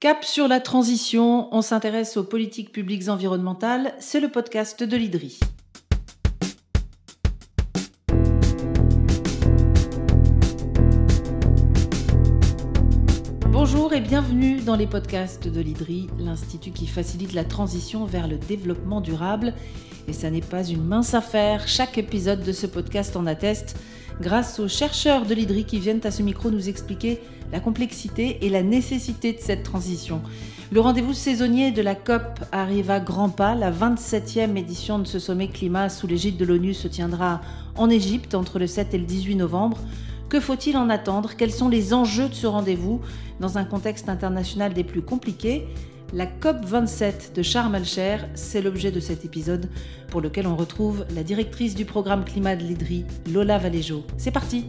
Cap sur la transition, on s'intéresse aux politiques publiques environnementales, c'est le podcast de l'IDRI. Bonjour et bienvenue dans les podcasts de l'IDRI, l'institut qui facilite la transition vers le développement durable. Et ça n'est pas une mince affaire, chaque épisode de ce podcast en atteste, grâce aux chercheurs de l'IDRI qui viennent à ce micro nous expliquer la complexité et la nécessité de cette transition. Le rendez-vous saisonnier de la COP arrive à grands pas. La 27e édition de ce sommet climat sous l'égide de l'ONU se tiendra en Égypte entre le 7 et le 18 novembre. Que faut-il en attendre? Quels sont les enjeux de ce rendez-vous? Dans un contexte international des plus compliqués la COP27 de Sharm el-Cher, c'est l'objet de cet épisode pour lequel on retrouve la directrice du programme climat de l'IDRI, Lola Valéjo. C'est parti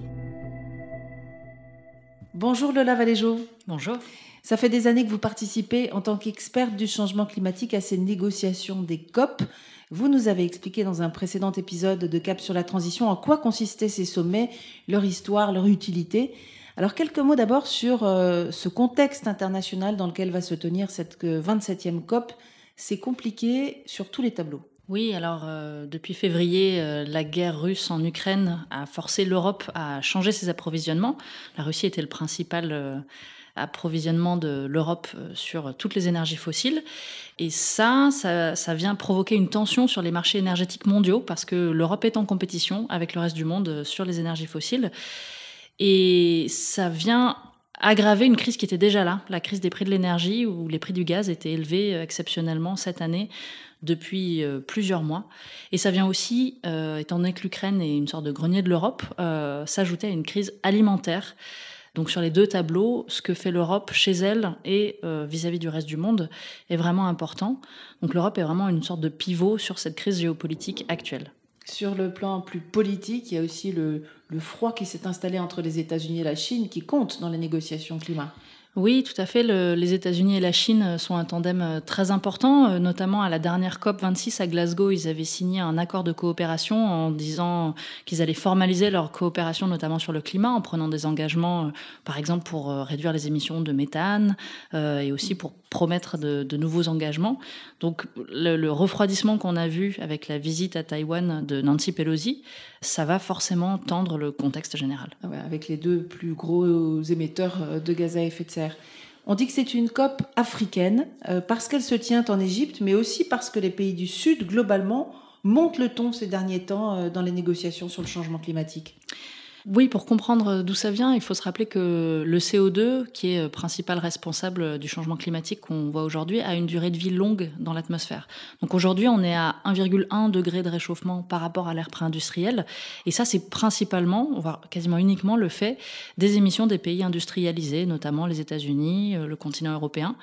Bonjour Lola Valéjo. Bonjour. Ça fait des années que vous participez en tant qu'experte du changement climatique à ces négociations des COP. Vous nous avez expliqué dans un précédent épisode de Cap sur la transition en quoi consistaient ces sommets, leur histoire, leur utilité. Alors quelques mots d'abord sur euh, ce contexte international dans lequel va se tenir cette 27e euh, COP. C'est compliqué sur tous les tableaux. Oui, alors euh, depuis février, la guerre russe en Ukraine a forcé l'Europe à changer ses approvisionnements. La Russie était le principal approvisionnement de l'Europe sur toutes les énergies fossiles. Et ça, ça, vient provoquer une tension sur les marchés énergétiques mondiaux parce que l'Europe est en compétition avec le reste du monde sur les énergies fossiles. Et ça vient aggraver une crise qui était déjà là, la crise des prix de l'énergie, où les prix du gaz étaient élevés exceptionnellement cette année depuis euh, plusieurs mois. Et ça vient aussi, euh, étant donné que l'Ukraine est une sorte de grenier de l'Europe, euh, s'ajouter à une crise alimentaire. Donc sur les deux tableaux, ce que fait l'Europe chez elle et vis-à-vis du reste du monde est vraiment important. Donc l'Europe est vraiment une sorte de pivot sur cette crise géopolitique actuelle. Sur le plan plus politique, il y a aussi le, froid qui s'est installé entre les États-Unis et la Chine qui compte dans les négociations climat. Oui, tout à fait. les États-Unis et la Chine sont un tandem euh, très important, euh, notamment à la dernière COP 26 à Glasgow. Ils avaient signé un accord de coopération en disant qu'ils allaient formaliser leur coopération, notamment sur le climat, en prenant des engagements, euh, par exemple pour réduire les émissions de méthane et aussi pour promettre de, nouveaux engagements. Donc le, refroidissement qu'on a vu avec la visite à Taïwan de Nancy Pelosi, ça va forcément tendre le contexte général. Ah avec les deux plus gros émetteurs euh, de gaz à effet de serre. On dit que c'est une COP africaine euh, parce qu'elle se tient en Égypte, mais aussi parce que les pays du Sud, globalement, montent le ton ces derniers temps euh, dans les négociations sur le changement climatique. Oui, pour comprendre d'où ça vient, il faut se rappeler que le CO2, qui est principal responsable du changement climatique qu'on voit aujourd'hui, a une durée de vie longue dans l'atmosphère. Donc aujourd'hui, on est à 1,1 degré de réchauffement par rapport à l'ère pré-industrielle. Et ça, c'est principalement, voire quasiment uniquement, le fait des émissions des pays industrialisés, notamment les États-Unis, le continent européen.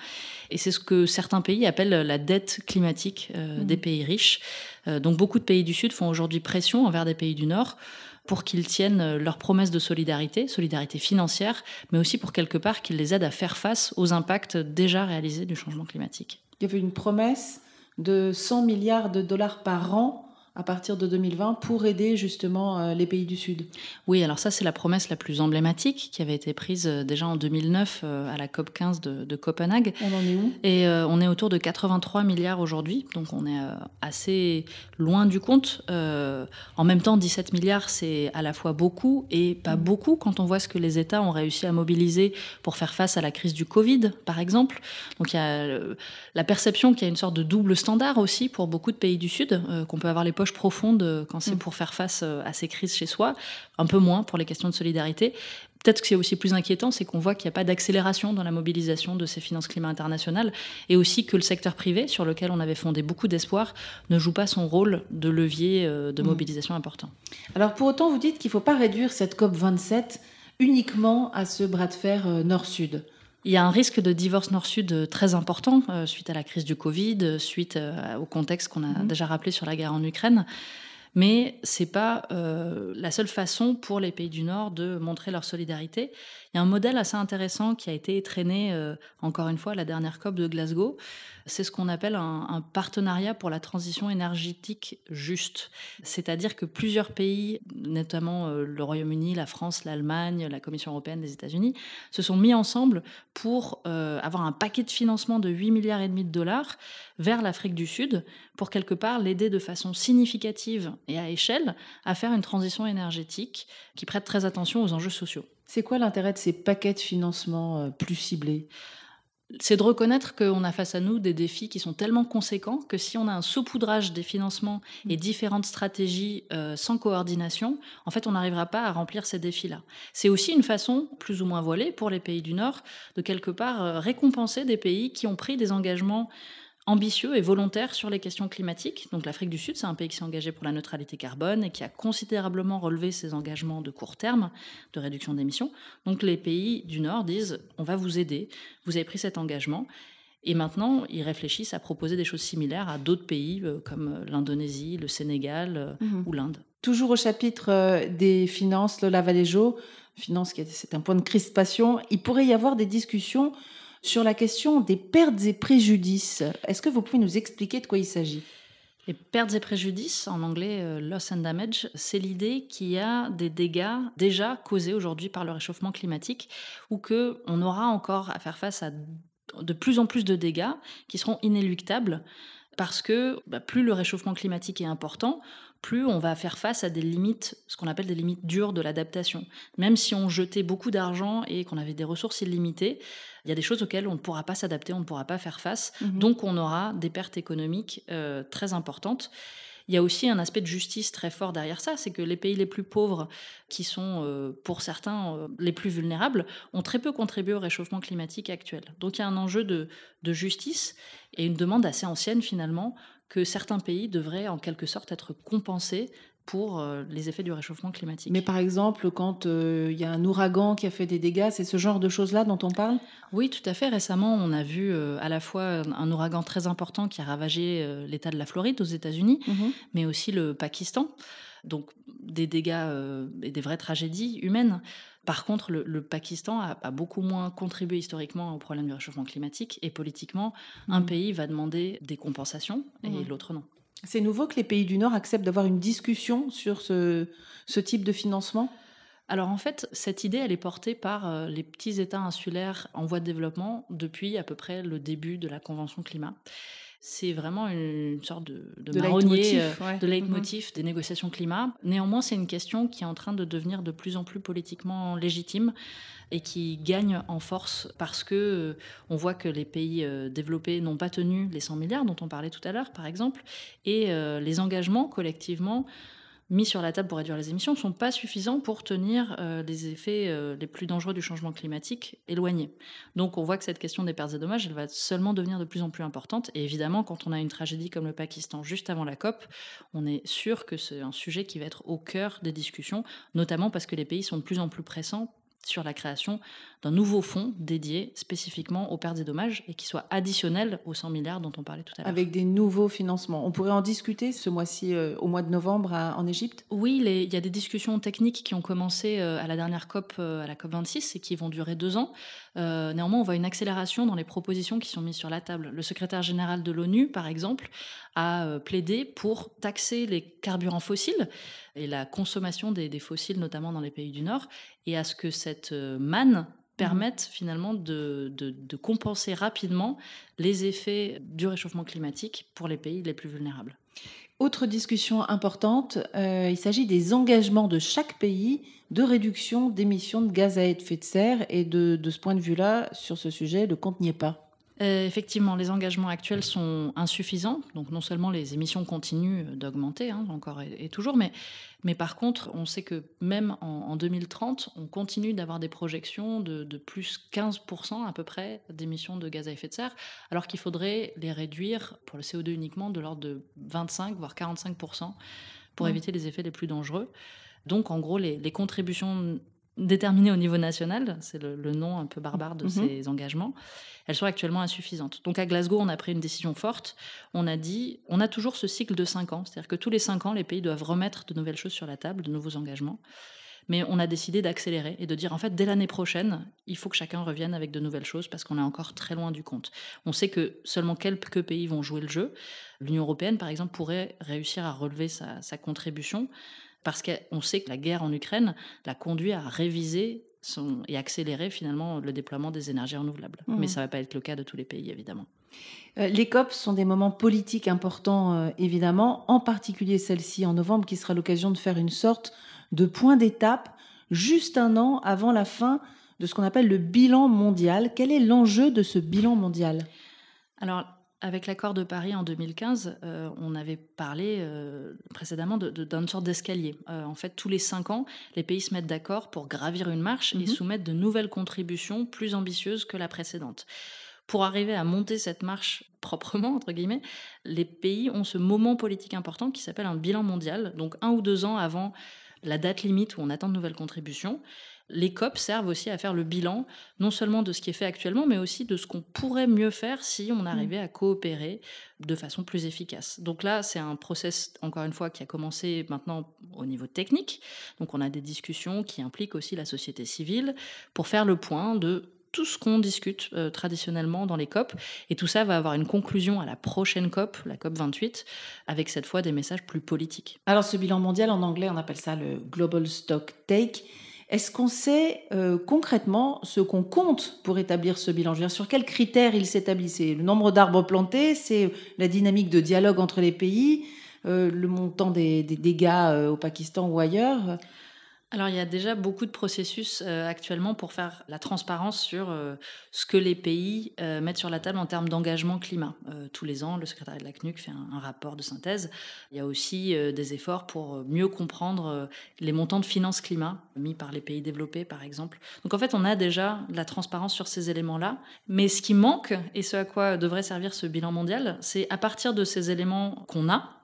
Et c'est ce que certains pays appellent la dette climatique euh, des mmh. pays riches. Euh, donc beaucoup de pays du Sud font aujourd'hui pression envers des pays du Nord pour qu'ils tiennent euh, leurs promesses de solidarité, solidarité financière, mais aussi pour quelque part qu'ils les aident à faire face aux impacts déjà réalisés du changement climatique. Il y avait une promesse de 100 milliards de dollars par an à partir de 2020 pour aider justement euh, les pays du Sud. Oui, alors ça c'est la promesse la plus emblématique qui avait été prise euh, déjà en 2009 euh, à la COP 15 de, Copenhague. On en est où? Et on est autour de 83 milliards aujourd'hui, donc on est assez loin du compte. en même temps, 17 milliards c'est à la fois beaucoup et pas mm. beaucoup quand on voit ce que les États ont réussi à mobiliser pour faire face à la crise du Covid, par exemple. Donc il y a la perception qu'il y a une sorte de double standard aussi pour beaucoup de pays du Sud, qu'on peut avoir les poches profonde euh, quand c'est mm. pour faire face euh, à ces crises chez soi, un peu moins pour les questions de solidarité. Peut-être que c'est aussi plus inquiétant, c'est qu'on voit qu'il n'y a pas d'accélération dans la mobilisation de ces finances climat internationales et aussi que le secteur privé, sur lequel on avait fondé beaucoup d'espoir, ne joue pas son rôle de levier euh, de mm. mobilisation important. Alors pour autant, vous dites qu'il ne faut pas réduire cette COP27 uniquement à ce bras de fer nord-sud. Il y a un risque de divorce nord-sud euh, très important euh, suite à la crise du Covid, euh, suite au contexte qu'on a mhm. déjà rappelé sur la guerre en Ukraine. Mais c'est pas la seule façon pour les pays du Nord de montrer leur solidarité. Il y a un modèle assez intéressant qui a été traîné, euh, encore une fois, à la dernière COP de Glasgow. C'est ce qu'on appelle un, partenariat pour la transition énergétique juste. C'est-à-dire que plusieurs pays, notamment euh, le Royaume-Uni, la France, l'Allemagne, la Commission européenne, les États-Unis, se sont mis ensemble pour euh, avoir un paquet de financement de 8 milliards et demi de dollars vers l'Afrique du Sud pour quelque part l'aider de façon significative et à échelle à faire une transition énergétique qui prête très attention aux enjeux sociaux. C'est quoi l'intérêt de ces paquets de financement euh, plus ciblés? C'est de reconnaître qu'on a face à nous des défis qui sont tellement conséquents que si on a un saupoudrage des financements et mmh. différentes stratégies euh, sans coordination, en fait, on n'arrivera pas à remplir ces défis-là. C'est aussi une façon, plus ou moins voilée, pour les pays du Nord, de quelque part euh, récompenser des pays qui ont pris des engagements ambitieux et volontaire sur les questions climatiques. Donc l'Afrique du Sud, c'est un pays qui s'est engagé pour la neutralité carbone et qui a considérablement relevé ses engagements de court terme de réduction d'émissions. Donc les pays du Nord disent on va vous aider, vous avez pris cet engagement. Et maintenant, ils réfléchissent à proposer des choses similaires à d'autres pays euh, comme l'Indonésie, le Sénégal euh, mmh ou l'Inde. Toujours au chapitre euh, des finances, Lola Valéjo, finance, c'est un point de crispation, il pourrait y avoir des discussions sur la question des pertes et préjudices. Est-ce que vous pouvez nous expliquer de quoi il s'agit? Les pertes et préjudices, en anglais euh, loss and damage, c'est l'idée qu'il y a des dégâts déjà causés aujourd'hui par le réchauffement climatique ou que on aura encore à faire face à de plus en plus de dégâts qui seront inéluctables parce que bah, plus le réchauffement climatique est important, plus on va faire face à des limites, ce qu'on appelle des limites dures de l'adaptation. Même si on jetait beaucoup d'argent et qu'on avait des ressources illimitées, il y a des choses auxquelles on ne pourra pas s'adapter, on ne pourra pas faire face. Mhm. Donc on aura des pertes économiques euh, très importantes. Il y a aussi un aspect de justice très fort derrière ça, c'est que les pays les plus pauvres, qui sont euh, pour certains euh, les plus vulnérables, ont très peu contribué au réchauffement climatique actuel. Donc il y a un enjeu de, de justice et une demande assez ancienne finalement que certains pays devraient en quelque sorte être compensés pour euh, les effets du réchauffement climatique. Mais par exemple, quand euh, il y a un ouragan qui a fait des dégâts, c'est ce genre de choses-là dont on parle? Oui, tout à fait. Récemment, on a vu euh, à la fois un ouragan très important qui a ravagé l'État de la Floride aux États-Unis, mhm. mais aussi le Pakistan. Donc des dégâts et des vraies tragédies humaines. Par contre, le, Pakistan a, beaucoup moins contribué historiquement au problème du réchauffement climatique et politiquement, un mhm. pays va demander des compensations et mhm. l'autre non. C'est nouveau que les pays du Nord acceptent d'avoir une discussion sur ce, type de financement? Alors en fait, cette idée, elle est portée par euh, les petits États insulaires en voie de développement depuis à peu près le début de la Convention climat c'est vraiment une sorte de, de, de marronnier, euh, de leitmotiv mm-hmm. des négociations climat. Néanmoins, c'est une question qui est en train de devenir de plus en plus politiquement légitime et qui gagne en force parce que euh, on voit que les pays euh, développés n'ont pas tenu les 100 milliards dont on parlait tout à l'heure, par exemple, et les engagements collectivement mis sur la table pour réduire les émissions ne sont pas suffisants pour tenir euh, les effets euh, les plus dangereux du changement climatique éloignés. Donc on voit que cette question des pertes et dommages, elle va seulement devenir de plus en plus importante. Et évidemment, quand on a une tragédie comme le Pakistan juste avant la COP, on est sûr que c'est un sujet qui va être au cœur des discussions, notamment parce que les pays sont de plus en plus pressants sur la création d'un nouveau fonds dédié spécifiquement aux pertes et dommages et qui soit additionnel aux 100 milliards dont on parlait tout à l'heure. Avec des nouveaux financements. On pourrait en discuter ce mois-ci, euh, au mois de novembre, en Égypte? Oui, il y a des discussions techniques qui ont commencé euh, à la dernière COP, euh, à la COP 26, et qui vont durer deux ans. néanmoins, on voit une accélération dans les propositions qui sont mises sur la table. Le secrétaire général de l'ONU, par exemple, a plaidé pour taxer les carburants fossiles et la consommation des, des fossiles, notamment dans les pays du Nord, et à ce que cette manne permettent finalement de, de, compenser rapidement les effets du réchauffement climatique pour les pays les plus vulnérables. Autre discussion importante, euh, il s'agit des engagements de chaque pays de réduction d'émissions de gaz à effet de serre. Et de, de ce point de vue-là, sur ce sujet, le compte n'y est pas. Euh, effectivement, les engagements actuels sont insuffisants. Donc, non seulement les émissions continuent d'augmenter, hein, encore et, toujours, mais, mais par contre, on sait que même en, 2030, on continue d'avoir des projections de, de, plus 15% à peu près d'émissions de gaz à effet de serre, alors qu'il faudrait les réduire pour le CO2 uniquement de l'ordre de 25 voire 45% pour éviter les effets les plus dangereux. Donc, en gros, les, les contributions déterminées au niveau national, c'est le, nom un peu barbare de mhm. ces engagements, elles sont actuellement insuffisantes. Donc à Glasgow, on a pris une décision forte. On a dit, on a toujours ce cycle de cinq ans, c'est-à-dire que tous les cinq ans, les pays doivent remettre de nouvelles choses sur la table, de nouveaux engagements. Mais on a décidé d'accélérer et de dire en fait, dès l'année prochaine, il faut que chacun revienne avec de nouvelles choses parce qu'on est encore très loin du compte. On sait que seulement quelques pays vont jouer le jeu. L'Union européenne, par exemple, pourrait réussir à relever sa, sa contribution parce qu'on sait que la guerre en Ukraine l'a conduit à réviser et accélérer finalement le déploiement des énergies renouvelables. Mmh. Mais ça ne va pas être le cas de tous les pays, évidemment. Euh, les COP sont des moments politiques importants, euh, évidemment, en particulier celle-ci en novembre, qui sera l'occasion de faire une sorte de point d'étape, juste un an avant la fin de ce qu'on appelle le bilan mondial. Quel est l'enjeu de ce bilan mondial? Alors, avec l'accord de Paris en 2015, euh, on avait parlé euh, précédemment d'une sorte d'escalier. Euh, en fait, tous les cinq ans, les pays se mettent d'accord pour gravir une marche et mhm. soumettre de nouvelles contributions plus ambitieuses que la précédente. Pour arriver à monter cette marche proprement, entre guillemets, les pays ont ce moment politique important qui s'appelle un bilan mondial, donc un ou deux ans avant la date limite où on attend de nouvelles contributions les COP servent aussi à faire le bilan, non seulement de ce qui est fait actuellement, mais aussi de ce qu'on pourrait mieux faire si on mmh. arrivait à coopérer de façon plus efficace. Donc là, c'est un process, encore une fois, qui a commencé maintenant au niveau technique. Donc on a des discussions qui impliquent aussi la société civile pour faire le point de tout ce qu'on discute euh, traditionnellement dans les COP. Et tout ça va avoir une conclusion à la prochaine COP, la COP 28, avec cette fois des messages plus politiques. Alors ce bilan mondial, en anglais, on appelle ça le Global Stock Take. Est-ce qu'on sait euh, concrètement ce qu'on compte pour établir ce bilan? Sur quels critères il s'établit C'est le nombre d'arbres plantés, c'est la dynamique de dialogue entre les pays, euh, le montant des, dégâts euh, au Pakistan ou ailleurs? Alors, il y a déjà beaucoup de processus euh, actuellement pour faire la transparence sur euh, ce que les pays euh, mettent sur la table en termes d'engagement climat. tous les ans, le secrétariat de la CNUC fait un, rapport de synthèse. Il y a aussi des efforts pour mieux comprendre les montants de finances climat mis par les pays développés, par exemple. Donc, en fait, on a déjà de la transparence sur ces éléments-là. Mais ce qui manque, et ce à quoi devrait servir ce bilan mondial, c'est à partir de ces éléments qu'on a,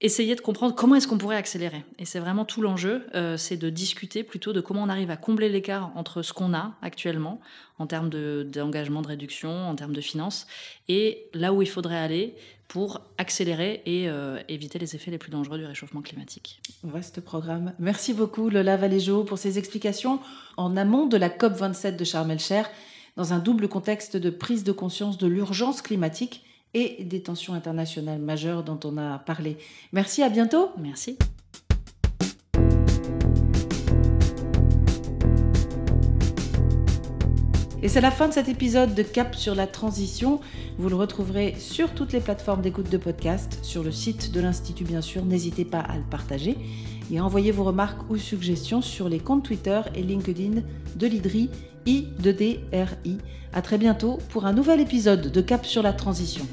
essayer de comprendre comment est-ce qu'on pourrait accélérer. Et c'est vraiment tout l'enjeu, euh, c'est de discuter plutôt de comment on arrive à combler l'écart entre ce qu'on a actuellement en termes d'engagement de, réduction, en termes de finances, et là où il faudrait aller pour accélérer et euh, éviter les effets les plus dangereux du réchauffement climatique. Vaste programme. Merci beaucoup Lola Valéjo pour ces explications en amont de la COP27 de Sharm el-Cher dans un double contexte de prise de conscience de l'urgence climatique et des tensions internationales majeures dont on a parlé. Merci, à bientôt. Merci. Et c'est la fin de cet épisode de Cap sur la transition. Vous le retrouverez sur toutes les plateformes d'écoute de podcast, sur le site de l'Institut bien sûr. N'hésitez pas à le partager et à envoyer vos remarques ou suggestions sur les comptes Twitter et LinkedIn de l'IDRI I de DRI. À très bientôt pour un nouvel épisode de Cap sur la transition.